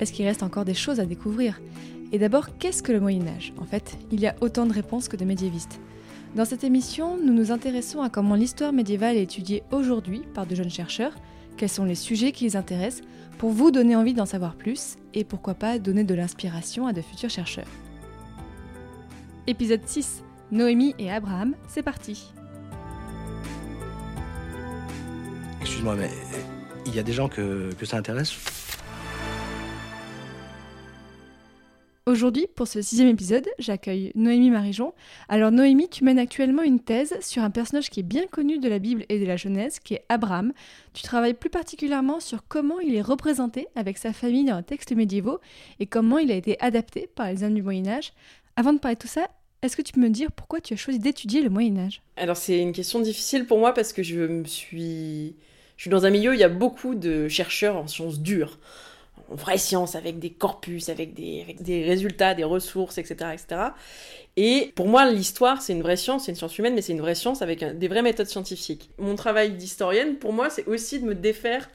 Est-ce qu'il reste encore des choses à découvrir? Et d'abord, qu'est-ce que le Moyen Âge En fait, il y a autant de réponses que de médiévistes. Dans cette émission, nous nous intéressons à comment l'histoire médiévale est étudiée aujourd'hui par de jeunes chercheurs, quels sont les sujets qui les intéressent, pour vous donner envie d'en savoir plus et pourquoi pas donner de l'inspiration à de futurs chercheurs. Épisode 6 Noémie et Abraham, c'est parti Excuse-moi, mais il y a des gens que ça intéresse? Aujourd'hui, pour ce sixième épisode, j'accueille Noémie Marijon. Alors Noémie, tu mènes actuellement une thèse sur un personnage qui est bien connu de la Bible et de la Genèse, qui est Abraham. Tu travailles plus particulièrement sur comment il est représenté avec sa famille dans les textes médiévaux et comment il a été adapté par les hommes du Moyen Âge. Avant de parler de tout ça, est-ce que tu peux me dire pourquoi tu as choisi d'étudier le Moyen Âge? Alors c'est une question difficile pour moi parce que je me suis... Je suis dans un milieu où il y a beaucoup de chercheurs en sciences dures vraie science, avec des corpus, avec des, résultats, des ressources, etc., etc. Et pour moi, l'histoire, c'est une vraie science, c'est une science humaine, mais c'est une vraie science avec des vraies méthodes scientifiques. Mon travail d'historienne, pour moi, c'est aussi de me défaire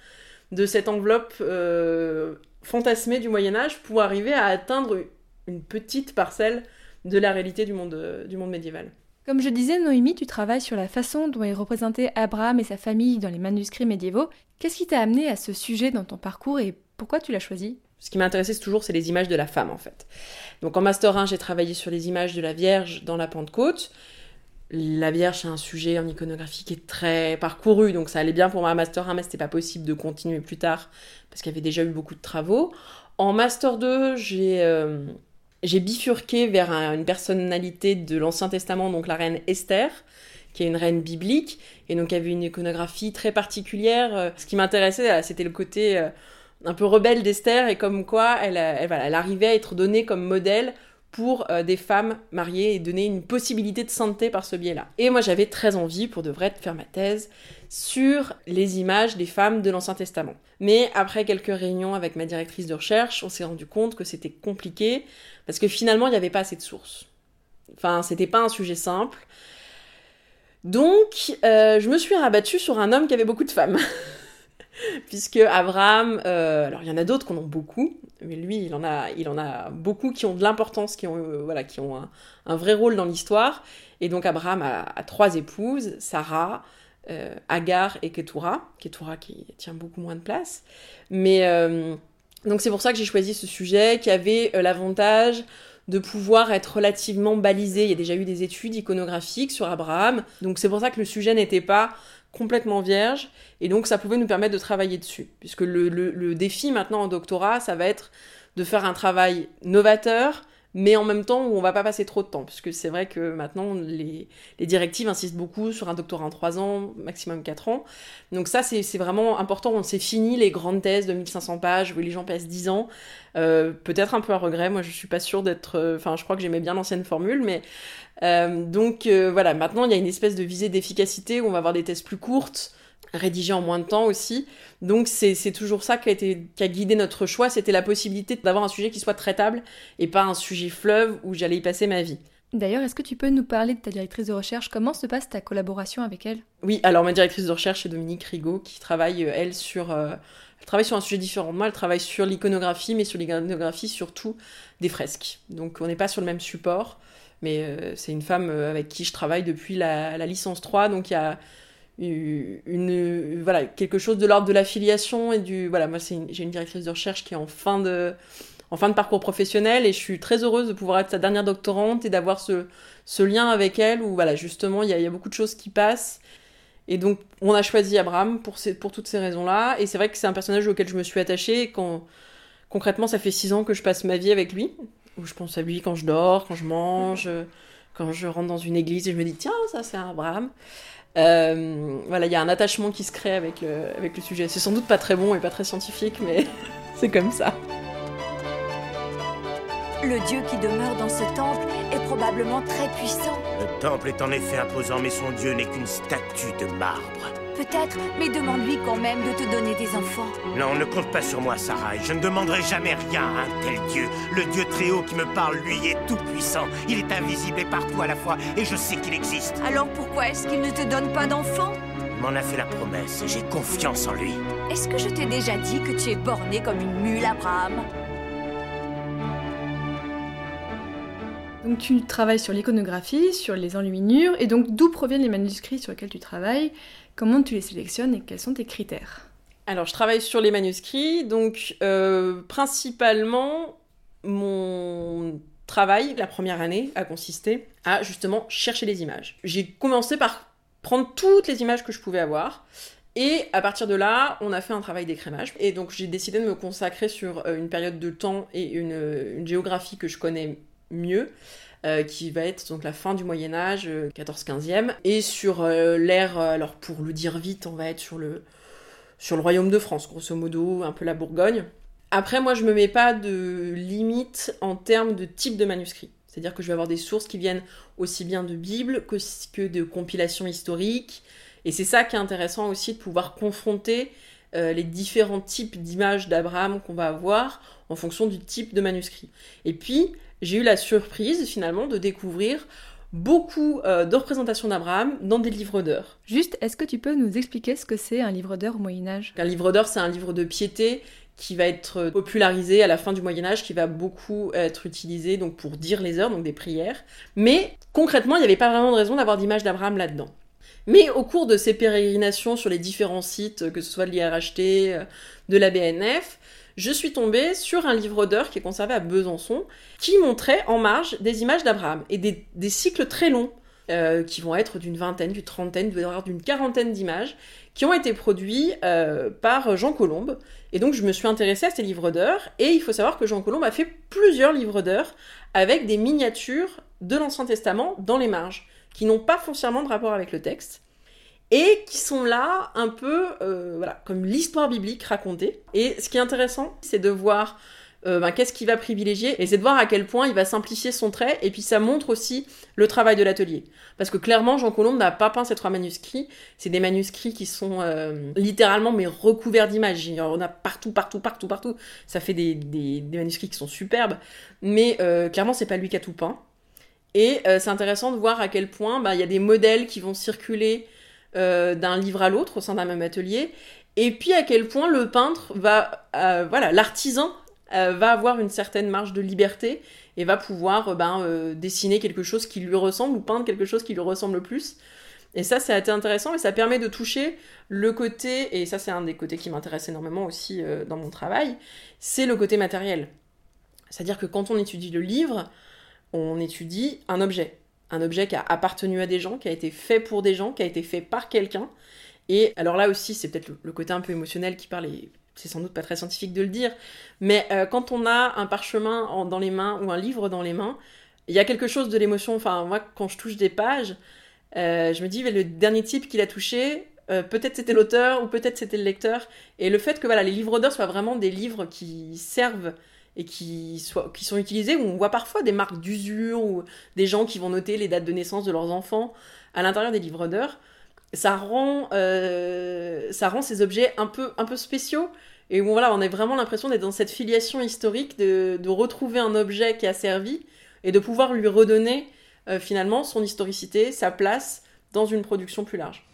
de cette enveloppe euh, fantasmée du Moyen Âge pour arriver à atteindre une petite parcelle de la réalité du monde, euh, du monde médiéval. Comme je disais, Noémie, tu travailles sur la façon dont est représenté Abraham et sa famille dans les manuscrits médiévaux. Qu'est-ce qui t'a amené à ce sujet dans ton parcours et pourquoi tu l'as choisi? Ce qui m'intéressait toujours, c'est les images de la femme, en fait. Donc en Master 1, j'ai travaillé sur les images de la Vierge dans la Pentecôte. La Vierge, c'est un sujet en iconographie qui est très parcouru, donc ça allait bien pour à Master 1, mais c'était pas possible de continuer plus tard, parce qu'il y avait déjà eu beaucoup de travaux. En Master 2, j'ai... Euh, j'ai bifurqué vers un, une personnalité de l'Ancien Testament, donc la reine Esther, qui est une reine biblique, et donc avait une iconographie très particulière. Euh, Ce qui m'intéressait, c'était le côté euh, un peu rebelle d'Esther, et comme quoi elle, elle, arrivait à être donnée comme modèle pour euh, des femmes mariées et donner une possibilité de sainteté par ce biais-là. Et moi j'avais très envie, pour de vrai, de faire ma thèse sur les images des femmes de l'Ancien Testament. Mais après quelques réunions avec ma directrice de recherche, on s'est rendu compte que c'était compliqué, parce que finalement il n'y avait pas assez de sources. Enfin, c'était pas un sujet simple. Donc, euh, je me suis rabattue sur un homme qui avait beaucoup de femmes. Puisque Abraham, euh, alors il y en a d'autres qui en ont beaucoup, mais lui, il en a, il en a beaucoup qui ont de l'importance, qui ont, euh, voilà, qui ont un, vrai rôle dans l'histoire. Et donc Abraham a, a trois épouses, Sarah, euh, Agar et Ketura. Ketura qui tient beaucoup moins de place. Mais donc c'est pour ça que j'ai choisi ce sujet qui avait l'avantage de pouvoir être relativement balisé. Il y a déjà eu des études iconographiques sur Abraham, donc c'est pour ça que le sujet n'était pas complètement vierge, et donc ça pouvait nous permettre de travailler dessus. Puisque le, le, défi maintenant en doctorat, ça va être de faire un travail novateur, mais en même temps où on va pas passer trop de temps, puisque c'est vrai que maintenant les, les, directives insistent beaucoup sur un doctorat en 3 ans, maximum 4 ans. Donc ça c'est vraiment important, on s'est fini les grandes thèses de 1500 pages où les gens passent 10 ans, euh, peut-être un peu à regret, moi je suis pas sûre d'être, enfin euh, je crois que j'aimais bien l'ancienne formule, mais euh, donc voilà, maintenant il y a une espèce de visée d'efficacité où on va avoir des thèses plus courtes, rédigé en moins de temps aussi. Donc c'est toujours ça qui a, été, qui a guidé notre choix, c'était la possibilité d'avoir un sujet qui soit traitable et pas un sujet fleuve où j'allais y passer ma vie. D'ailleurs, est-ce que tu peux nous parler de ta directrice de recherche? Comment se passe ta collaboration avec elle? Oui, alors ma directrice de recherche c'est Dominique Rigaud qui travaille, elle, sur... Euh, elle travaille sur un sujet différent de moi, elle travaille sur l'iconographie, mais sur l'iconographie surtout des fresques. Donc on n'est pas sur le même support, mais euh, c'est une femme euh, avec qui je travaille depuis la, la licence 3, donc il y a une, voilà, quelque chose de l'ordre de l'affiliation et du voilà moi j'ai une directrice de recherche qui est en fin de en fin de parcours professionnel et je suis très heureuse de pouvoir être sa dernière doctorante et d'avoir ce, ce lien avec elle où voilà justement il y a, y a, beaucoup de choses qui passent. Et donc on a choisi Abraham pour ces, pour toutes ces raisons là et c'est vrai que c'est un personnage auquel je me suis attachée quand concrètement ça fait six ans que je passe ma vie avec lui. Où je pense à lui quand je dors quand je mange quand je rentre dans une église et je me dis tiens ça c'est Abraham euh, voilà, il y a un attachement qui se crée avec, euh, avec le sujet. C'est sans doute pas très bon et pas très scientifique, mais c'est comme ça. Le Dieu qui demeure dans ce temple est probablement très puissant. Le temple est en effet imposant, mais son Dieu n'est qu'une statue de marbre. Peut-être, mais demande-lui quand même de te donner des enfants. Non, ne compte pas sur moi, Sarah. Je ne demanderai jamais rien à un tel Dieu. Le Dieu très haut qui me parle, lui, est tout puissant. Il est invisible et partout à la fois, et je sais qu'il existe. Alors pourquoi est-ce qu'il ne te donne pas d'enfants? Il m'en a fait la promesse et j'ai confiance en lui. Est-ce que je t'ai déjà dit que tu es borné comme une mule, Abraham? Donc tu travailles sur l'iconographie, sur les enluminures, et donc d'où proviennent les manuscrits sur lesquels tu travailles? Comment tu les sélectionnes et quels sont tes critères? Alors, je travaille sur les manuscrits, donc euh, principalement, mon travail, la première année, a consisté à justement chercher les images. J'ai commencé par prendre toutes les images que je pouvais avoir. Et à partir de là, on a fait un travail d'écrémage. Et donc j'ai décidé de me consacrer sur euh, une période de temps et une, une géographie que je connais mieux. Euh, qui va être donc la fin du Moyen Âge, 14-15e, et sur euh, l'ère, euh, alors pour le dire vite, on va être sur le, sur le royaume de France, grosso modo, un peu la Bourgogne. Après, moi, je me mets pas de limite en termes de type de manuscrit. C'est-à-dire que je vais avoir des sources qui viennent aussi bien de Bible que, que de compilations historiques. Et c'est ça qui est intéressant aussi de pouvoir confronter les différents types d'images d'Abraham qu'on va avoir en fonction du type de manuscrit. Et puis, j'ai eu la surprise finalement de découvrir beaucoup euh, de représentations d'Abraham dans des livres d'heures. Juste, est-ce que tu peux nous expliquer ce que c'est un livre d'heures au Moyen Âge? Un livre d'heures, c'est un livre de piété qui va être popularisé à la fin du Moyen Âge, qui va beaucoup être utilisé donc pour dire les heures, donc des prières. Mais concrètement, il n'y avait pas vraiment de raison d'avoir d'image d'Abraham là-dedans. Mais au cours de ces pérégrinations sur les différents sites, que ce soit de l'IRHT, euh, de la BNF, je suis tombée sur un livre d'heures qui est conservé à Besançon, qui montrait en marge des images d'Abraham et des, cycles très longs, euh, qui vont être d'une vingtaine, d'une trentaine, d'une quarantaine d'images, qui ont été produits euh, par Jean Colombe. Et donc je me suis intéressée à ces livres d'heures, et il faut savoir que Jean Colombe a fait plusieurs livres d'heures avec des miniatures de l'Ancien Testament dans les marges, qui n'ont pas foncièrement de rapport avec le texte et qui sont là un peu euh, voilà, comme l'histoire biblique racontée. Et ce qui est intéressant, c'est de voir euh, ben, qu'est-ce qu'il va privilégier, et c'est de voir à quel point il va simplifier son trait, et puis ça montre aussi le travail de l'atelier. Parce que clairement, Jean Colombe n'a pas peint ces trois manuscrits, c'est des manuscrits qui sont euh, littéralement mais recouverts d'images. On a partout, partout, partout, partout. Ça fait des, des, manuscrits qui sont superbes, mais clairement, c'est pas lui qui a tout peint. Et c'est intéressant de voir à quel point ben, il y a des modèles qui vont circuler euh, d'un livre à l'autre au sein d'un même atelier, et puis à quel point le peintre va, euh, voilà, l'artisan euh, va avoir une certaine marge de liberté et va pouvoir ben, dessiner quelque chose qui lui ressemble ou peindre quelque chose qui lui ressemble le plus. Et ça, c'est assez intéressant et ça permet de toucher le côté, et ça, c'est un des côtés qui m'intéresse énormément aussi dans mon travail, c'est le côté matériel. C'est-à-dire que quand on étudie le livre, on étudie un objet un objet qui a appartenu à des gens, qui a été fait pour des gens, qui a été fait par quelqu'un. Et alors là aussi, c'est peut-être le, côté un peu émotionnel qui parle, et c'est sans doute pas très scientifique de le dire, mais euh, quand on a un parchemin dans les mains ou un livre dans les mains, il y a quelque chose de l'émotion. Enfin, moi, quand je touche des pages, euh, je me dis, le dernier type qu'il a touché, euh, peut-être c'était l'auteur ou peut-être c'était le lecteur. Et le fait que voilà, les livres d'heures soient vraiment des livres qui servent et qui, sont utilisés, où on voit parfois des marques d'usure ou des gens qui vont noter les dates de naissance de leurs enfants à l'intérieur des livres d'heures, ça rend, euh, ça rend ces objets un peu, un peu spéciaux et où voilà, on a vraiment l'impression d'être dans cette filiation historique, de, de, retrouver un objet qui a servi et de pouvoir lui redonner euh, finalement son historicité, sa place dans une production plus large.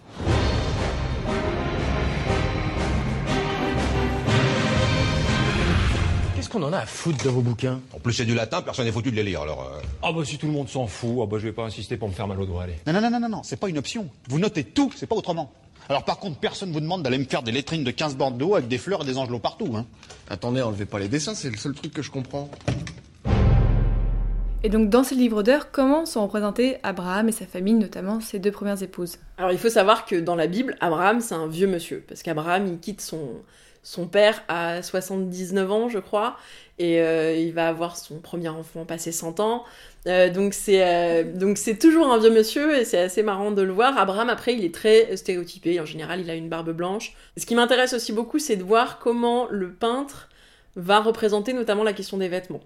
Qu'on en a à foutre de vos bouquins? En plus, c'est du latin, personne n'est foutu de les lire, alors... Euh. Ah bah si tout le monde s'en fout, ah bah je vais pas insister pour me faire mal au doigt, allez. Non, non, non, non, non, c'est pas une option. Vous notez tout, c'est pas autrement. Alors par contre, personne vous demande d'aller me faire des lettrines de 15 bords d'eau avec des fleurs et des angelots partout, hein. Attendez, enlevez pas les dessins, c'est le seul truc que je comprends. Et donc dans ces livres d'heures, comment sont représentés Abraham et sa famille, notamment ses deux premières épouses? Alors il faut savoir que dans la Bible, Abraham c'est un vieux monsieur, parce qu'Abraham il quitte son, son père à 79 ans, je crois, et euh, il va avoir son premier enfant passé 100 ans. Euh, donc c'est euh, donc c'est toujours un vieux monsieur et c'est assez marrant de le voir. Abraham après il est très stéréotypé. En général il a une barbe blanche. Ce qui m'intéresse aussi beaucoup c'est de voir comment le peintre va représenter notamment la question des vêtements.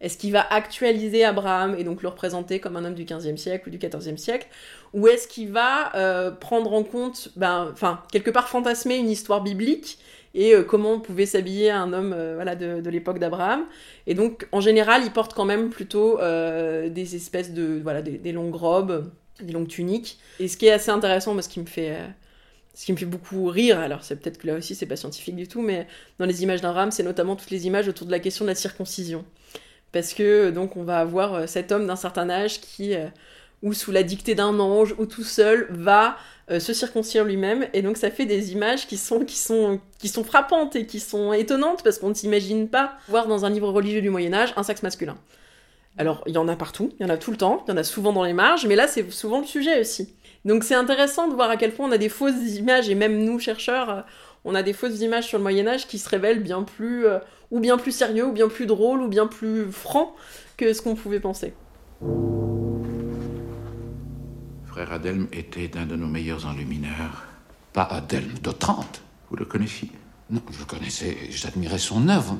Est-ce qu'il va actualiser Abraham et donc le représenter comme un homme du 15e siècle ou du 14e siècle? Ou est-ce qu'il va prendre en compte, ben, enfin, quelque part fantasmer une histoire biblique et euh, comment pouvait s'habiller un homme euh, voilà, de, de l'époque d'Abraham Et donc, en général, il porte quand même plutôt des espèces de, voilà, des, longues robes, des longues tuniques. Et ce qui est assez intéressant, moi, ce qui me fait ce qui me fait beaucoup rire, alors c'est peut-être que là aussi c'est pas scientifique du tout, mais dans les images d'Abraham, c'est notamment toutes les images autour de la question de la circoncision parce que donc on va avoir euh, cet homme d'un certain âge qui, euh, ou sous la dictée d'un ange, ou tout seul, va euh, se circoncire lui-même, et donc ça fait des images qui sont, frappantes et qui sont étonnantes, parce qu'on ne s'imagine pas voir dans un livre religieux du Moyen Âge un sexe masculin. Alors, il y en a partout, il y en a tout le temps, il y en a souvent dans les marges, mais là, c'est souvent le sujet aussi. Donc, c'est intéressant de voir à quel point on a des fausses images, et même nous, chercheurs, on a des fausses images sur le Moyen Âge qui se révèlent bien plus ou bien plus sérieux, ou bien plus drôle, ou bien plus franc que ce qu'on pouvait penser. Frère Adelme était un de nos meilleurs enlumineurs. Pas Adelme d'Otrante, vous le connaissiez? Non, je le connaissais, j'admirais son œuvre.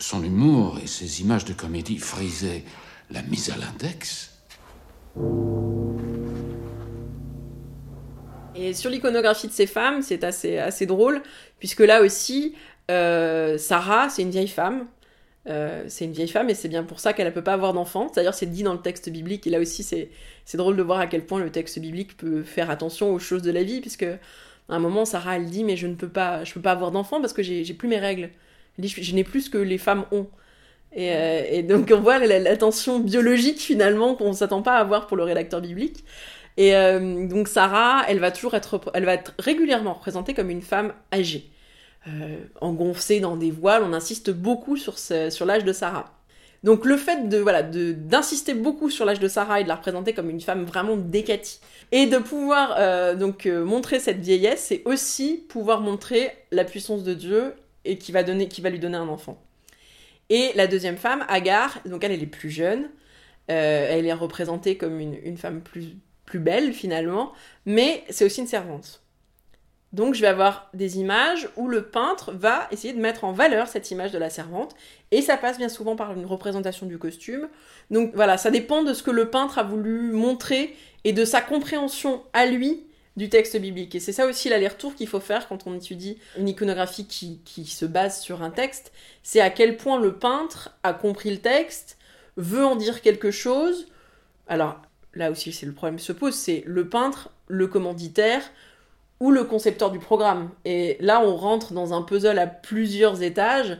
Son humour et ses images de comédie frisaient la mise à l'index. Et sur l'iconographie de ces femmes, c'est assez, assez drôle, puisque là aussi, euh, Sarah, c'est une vieille femme. Euh, c'est une vieille femme et c'est bien pour ça qu'elle ne peut pas avoir d'enfant. D'ailleurs, c'est dit dans le texte biblique. Et là aussi, c'est, drôle de voir à quel point le texte biblique peut faire attention aux choses de la vie, puisque à un moment, Sarah, elle dit Mais je ne peux pas, je peux pas avoir d'enfant parce que j'ai, plus mes règles. Elle dit Je n'ai plus ce que les femmes ont. Et, euh, donc, on voit l'attention biologique finalement qu'on ne s'attend pas à avoir pour le rédacteur biblique. Et donc, Sarah, elle va toujours être, elle va être régulièrement représentée comme une femme âgée euh, dans des voiles, on insiste beaucoup sur, sur l'âge de Sarah. Donc le fait de voilà d'insister beaucoup sur l'âge de Sarah et de la représenter comme une femme vraiment décatie et de pouvoir euh, donc euh, montrer cette vieillesse, c'est aussi pouvoir montrer la puissance de Dieu et qui va donner qui va lui donner un enfant. Et la deuxième femme, Agar, donc elle elle est plus jeune, euh, elle est représentée comme une, une femme plus plus belle finalement, mais c'est aussi une servante. Donc je vais avoir des images où le peintre va essayer de mettre en valeur cette image de la servante, et ça passe bien souvent par une représentation du costume. Donc voilà, ça dépend de ce que le peintre a voulu montrer et de sa compréhension à lui du texte biblique. Et c'est ça aussi l'aller-retour qu'il faut faire quand on étudie une iconographie qui, se base sur un texte, c'est à quel point le peintre a compris le texte, veut en dire quelque chose. Alors là aussi le problème se pose, c'est le peintre, le commanditaire, ou le concepteur du programme. Et là, on rentre dans un puzzle à plusieurs étages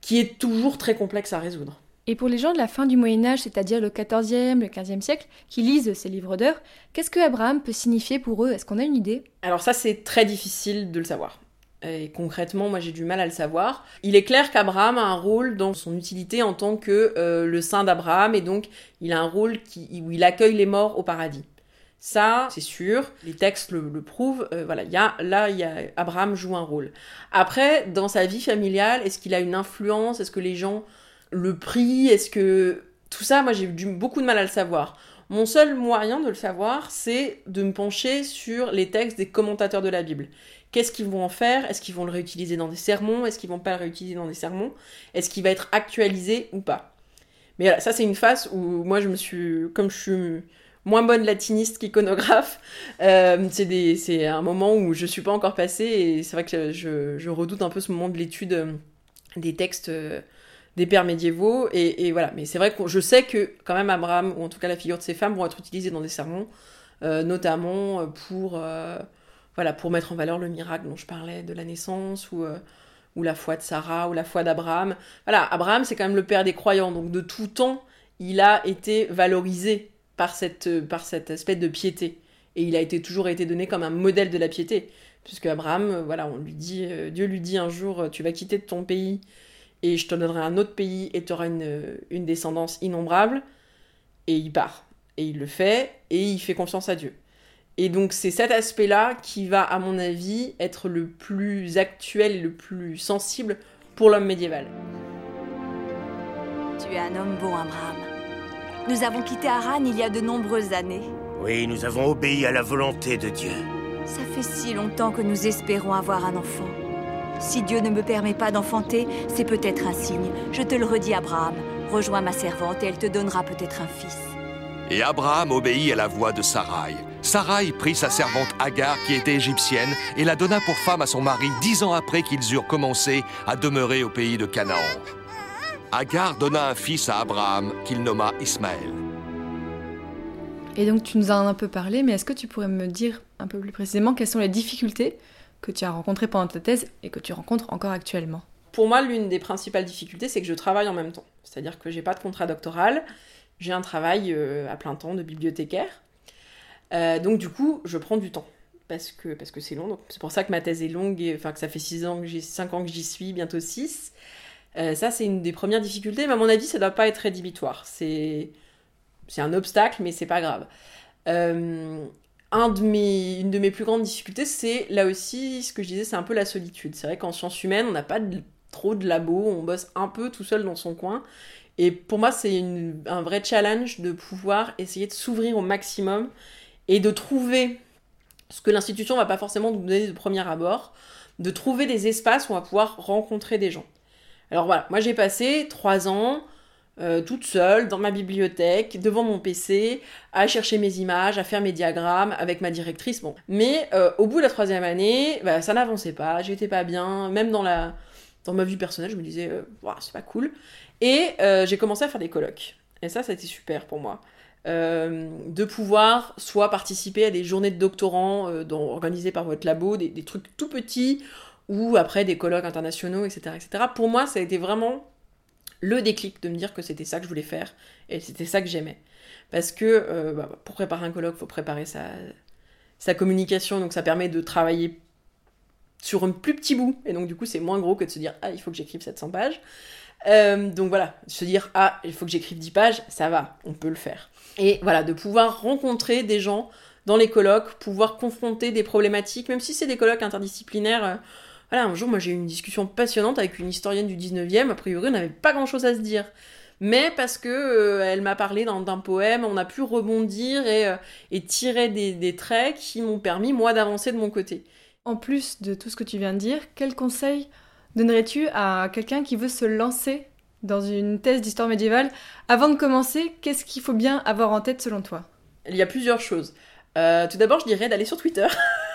qui est toujours très complexe à résoudre. Et pour les gens de la fin du Moyen Âge, c'est-à-dire le XIVe, le XVe siècle, qui lisent ces livres d'heures, qu'est-ce que Abraham peut signifier pour eux? Est-ce qu'on a une idée? Alors ça, c'est très difficile de le savoir. Et concrètement, moi j'ai du mal à le savoir. Il est clair qu'Abraham a un rôle dans son utilité en tant que euh, le saint d'Abraham, et donc il a un rôle qui, où il accueille les morts au paradis. Ça, c'est sûr, les textes le, prouvent. Euh, voilà, y a, là, y a, Abraham joue un rôle. Après, dans sa vie familiale, est-ce qu'il a une influence? Est-ce que les gens le prient? Est-ce que tout ça, moi, j'ai eu beaucoup de mal à le savoir. Mon seul moyen de le savoir, c'est de me pencher sur les textes des commentateurs de la Bible. Qu'est-ce qu'ils vont en faire? Est-ce qu'ils vont le réutiliser dans des sermons? Est-ce qu'ils vont pas le réutiliser dans des sermons? Est-ce qu'il va être actualisé ou pas? Mais voilà, ça c'est une phase où moi je me suis, comme je suis moins bonne latiniste qu'iconographe. Euh, c'est un moment où je suis pas encore passée et c'est vrai que je, redoute un peu ce moment de l'étude euh, des textes euh, des pères médiévaux. Et, voilà, mais c'est vrai que je sais que quand même Abraham, ou en tout cas la figure de ces femmes, vont être utilisées dans des sermons, notamment pour, mettre en valeur le miracle dont je parlais de la naissance ou ou la foi de Sarah, ou la foi d'Abraham. Voilà, Abraham, c'est quand même le père des croyants, donc de tout temps, il a été valorisé par cette, par cet aspect de piété. Et il a été, toujours été donné comme un modèle de la piété. Puisque Abraham, euh, voilà, on lui dit, euh, Dieu lui dit un jour, euh, tu vas quitter ton pays et je te donnerai un autre pays et tu auras une, une descendance innombrable. Et il part. Et il le fait et il fait confiance à Dieu. Et donc c'est cet aspect-là qui va, à mon avis, être le plus actuel et le plus sensible pour l'homme médiéval. Tu es un homme bon, Abraham. Nous avons quitté Haran il y a de nombreuses années. Oui, nous avons obéi à la volonté de Dieu. Ça fait si longtemps que nous espérons avoir un enfant. Si Dieu ne me permet pas d'enfanter, c'est peut-être un signe. Je te le redis, Abraham. Rejoins ma servante et elle te donnera peut-être un fils. Et Abraham obéit à la voix de Sarai. Sarai prit sa servante Agar, qui était égyptienne, et la donna pour femme à son mari dix ans après qu'ils eurent commencé à demeurer au pays de Canaan. Agar donna un fils à Abraham, qu'il nomma Ismaël. Et donc tu nous en as un peu parlé, mais est-ce que tu pourrais me dire un peu plus précisément quelles sont les difficultés que tu as rencontrées pendant ta thèse et que tu rencontres encore actuellement? Pour moi, l'une des principales difficultés, c'est que je travaille en même temps. C'est-à-dire que j'ai pas de contrat doctoral, j'ai un travail euh, à plein temps de bibliothécaire. Euh, donc du coup, je prends du temps parce que parce que c'est long. C'est pour ça que ma thèse est longue, et, enfin que ça fait 6 ans que j'ai 5 ans que j'y suis, bientôt 6. Euh, ça c'est une des premières difficultés, mais à mon avis, ça doit pas être rédhibitoire. C'est un obstacle, mais c'est pas grave. mes, une de mes plus grandes difficultés, c'est là aussi ce que je disais, c'est un peu la solitude. C'est vrai qu'en sciences humaines, on n'a pas trop de labos, on bosse un peu tout seul dans son coin. Et pour moi, c'est un vrai challenge de pouvoir essayer de s'ouvrir au maximum et de trouver ce que l'institution va pas forcément nous donner de premier abord, de trouver des espaces où on va pouvoir rencontrer des gens. Alors voilà, moi j'ai passé trois ans euh, toute seule dans ma bibliothèque, devant mon PC, à chercher mes images, à faire mes diagrammes avec ma directrice. Bon, mais euh, au bout de la troisième année, bah, ça n'avançait pas, j'étais pas bien, même dans la dans ma vie personnelle, je me disais, euh, c'est pas cool. Et euh, j'ai commencé à faire des colloques. Et ça, ça a été super pour moi. De pouvoir soit participer à des journées de doctorants organisées par votre labo, des, trucs tout petits, ou après des colloques internationaux, etc., etc. Pour moi, ça a été vraiment le déclic de me dire que c'était ça que je voulais faire, et c'était ça que j'aimais. Parce que bah, pour préparer un colloque, il faut préparer sa, sa communication, donc ça permet de travailler sur un plus petit bout, et donc du coup c'est moins gros que de se dire ah il faut que j'écrive 700 pages. Euh, donc voilà, se dire ah il faut que j'écrive 10 pages, ça va, on peut le faire. Et voilà, de pouvoir rencontrer des gens dans les colloques, pouvoir confronter des problématiques, même si c'est des colloques interdisciplinaires. Euh, voilà, un jour moi j'ai eu une discussion passionnante avec une historienne du 19e, a priori on n'avait pas grand chose à se dire. Mais parce que euh, elle m'a parlé d'un poème, on a pu rebondir et, et tirer des, des traits qui m'ont permis moi d'avancer de mon côté. En plus de tout ce que tu viens de dire, quel conseil donnerais-tu à quelqu'un qui veut se lancer dans une thèse d'histoire médiévale? Avant de commencer, qu'est-ce qu'il faut bien avoir en tête selon toi? Il y a plusieurs choses. Euh, tout d'abord, je dirais d'aller sur Twitter.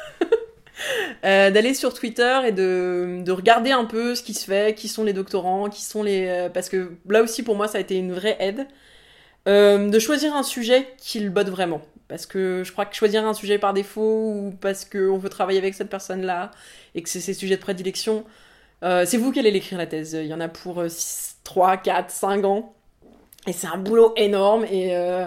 Euh, d'aller sur Twitter et de, de, regarder un peu ce qui se fait, qui sont les doctorants, qui sont les... Euh, parce que là aussi, pour moi, ça a été une vraie aide. de choisir un sujet qui le botte vraiment. Parce que je crois que choisir un sujet par défaut ou parce qu'on veut travailler avec cette personne-là et que c'est ses sujets de prédilection, euh, c'est vous qui allez l'écrire la thèse. Il y en a pour 3, 4, 5 ans. Et c'est un boulot énorme. Et euh,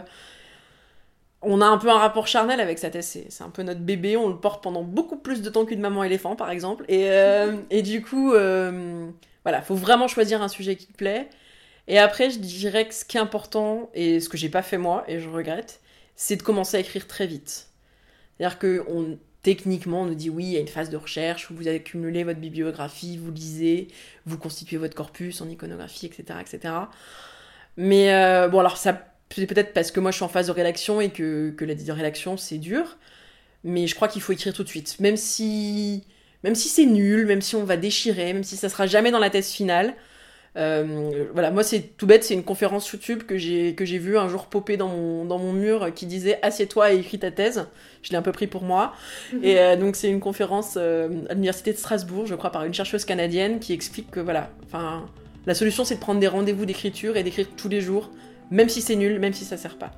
on a un peu un rapport charnel avec sa thèse. C'est un peu notre bébé. On le porte pendant beaucoup plus de temps qu'une maman éléphant, par exemple. Et, euh, et du coup, voilà, faut vraiment choisir un sujet qui te plaît. Et après, je dirais que ce qui est important, et ce que j'ai pas fait moi, et je regrette, c'est de commencer à écrire très vite. C'est-à-dire que techniquement, on nous dit oui, il y a une phase de recherche où vous accumulez votre bibliographie, vous lisez, vous constituez votre corpus en iconographie, etc. etc. Mais euh, bon, alors ça, c'est peut-être parce que moi je suis en phase de rédaction et que, que la rédaction c'est dur, mais je crois qu'il faut écrire tout de suite. Même si, même si c'est nul, même si on va déchirer, même si ça sera jamais dans la thèse finale, euh, voilà, moi c'est tout bête, c'est une conférence YouTube que j'ai que j'ai vu un jour popper dans mon, dans mon mur qui disait assieds-toi et écris ta thèse. Je l'ai un peu pris pour moi. Mhm. Et euh, donc c'est une conférence euh, à l'université de Strasbourg, je crois, par une chercheuse canadienne qui explique que voilà, enfin la solution c'est de prendre des rendez-vous d'écriture et d'écrire tous les jours, même si c'est nul, même si ça sert pas.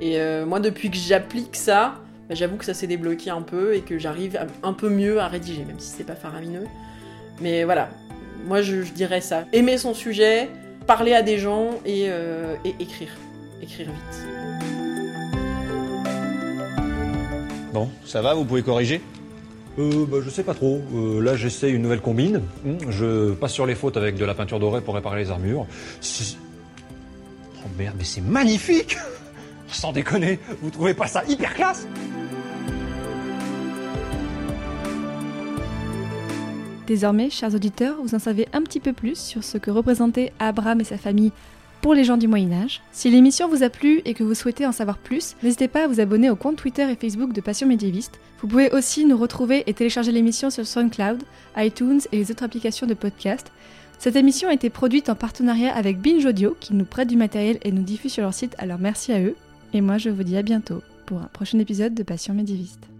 Et moi depuis que j'applique ça, bah, j'avoue que ça s'est débloqué un peu et que j'arrive un peu mieux à rédiger, même si c'est pas faramineux. Mais voilà, moi, je, dirais ça. Aimer son sujet, parler à des gens et, euh, écrire. Écrire vite. Bon, ça va, vous pouvez corriger? Euh, bah, je sais pas trop. Euh, là, j'essaie une nouvelle combine. Je passe sur les fautes avec de la peinture dorée pour réparer les armures. Oh merde, mais c'est magnifique Sans déconner, vous trouvez pas ça hyper classe? Désormais, chers auditeurs, vous en savez un petit peu plus sur ce que représentait Abraham et sa famille pour les gens du Moyen Âge. Si l'émission vous a plu et que vous souhaitez en savoir plus, n'hésitez pas à vous abonner au compte Twitter et Facebook de Passion médiéviste. Vous pouvez aussi nous retrouver et télécharger l'émission sur SoundCloud, iTunes et les autres applications de podcast. Cette émission a été produite en partenariat avec Binge Audio, qui nous prête du matériel et nous diffuse sur leur site, alors merci à eux. Et moi, je vous dis à bientôt pour un prochain épisode de Passion médiéviste.